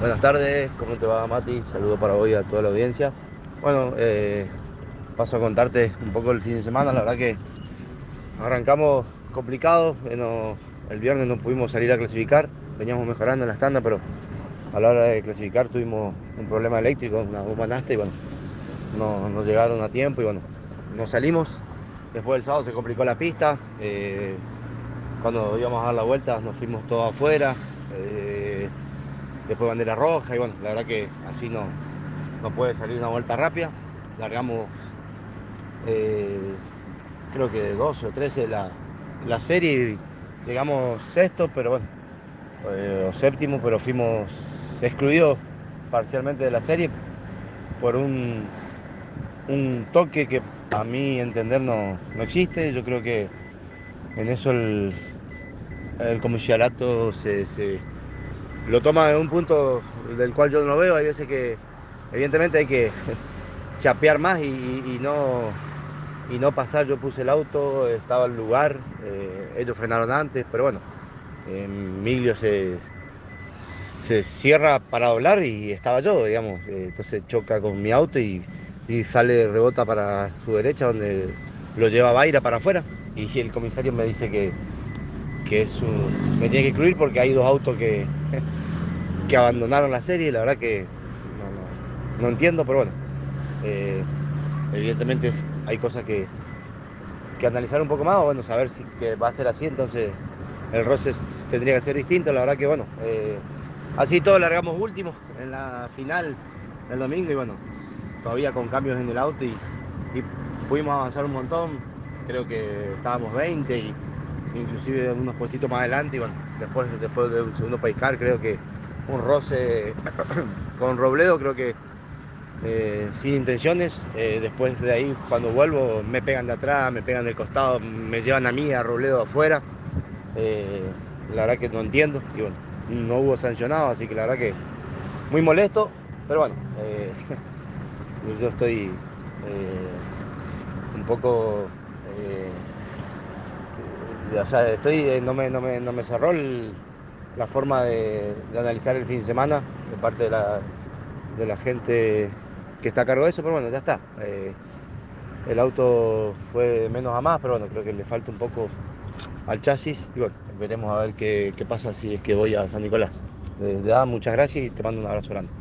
Buenas tardes, ¿cómo te va Mati? Saludo para hoy a toda la audiencia. Bueno, eh, paso a contarte un poco el fin de semana, la verdad que arrancamos complicado, bueno, el viernes no pudimos salir a clasificar, veníamos mejorando en la estándar, pero a la hora de clasificar tuvimos un problema eléctrico, una bomba nasta y bueno, no, no llegaron a tiempo y bueno, no salimos. Después el sábado se complicó la pista, eh, cuando íbamos a dar la vuelta nos fuimos todos afuera. Después bandera roja y bueno, la verdad que así no, no puede salir una vuelta rápida. Largamos eh, creo que 12 o 13 la, la serie y llegamos sexto, pero bueno, eh, o séptimo, pero fuimos excluidos parcialmente de la serie por un, un toque que a mi entender no, no existe. Yo creo que en eso el, el comisariato se lo toma de un punto del cual yo no veo. Hay veces que, evidentemente, hay que chapear más y, no, y no pasar. Yo puse el auto, estaba el lugar, eh, ellos frenaron antes, pero bueno, Miglio se, se cierra para doblar y estaba yo, digamos. Eh, entonces choca con mi auto y, y sale, rebota para su derecha, donde lo lleva Baira para afuera. Y el comisario me dice que, que es me tiene que excluir porque hay dos autos que, que abandonaron la serie. La verdad que no, no- no entiendo, pero bueno, eh, evidentemente hay cosas que, que analizar un poco más, o bueno, saber si que va a ser así, entonces el roce tendría que ser distinto. La verdad que bueno, eh, así todo largamos último en la final el domingo y bueno, todavía con cambios en el auto y, y pudimos avanzar un montón. Creo que estábamos 20 y inclusive unos puestitos más adelante y bueno, después, después de un segundo paiscar creo que un roce con Robledo creo que eh, sin intenciones. Eh, después de ahí cuando vuelvo me pegan de atrás, me pegan del costado, me llevan a mí, a Robledo afuera. Eh, la verdad que no entiendo y bueno, no hubo sancionado, así que la verdad que muy molesto, pero bueno, yo estoy un poco, o sea, estoy, eh, no me, no me, no me cerró la forma de, analizar el fin de semana de parte de la, gente que está a cargo de eso, pero bueno, ya está. Eh, el auto fue menos a más, pero bueno, creo que le falta un poco al chasis y bueno, veremos a ver qué, qué pasa si es que voy a San Nicolás. De verdad, muchas gracias y te mando un abrazo grande.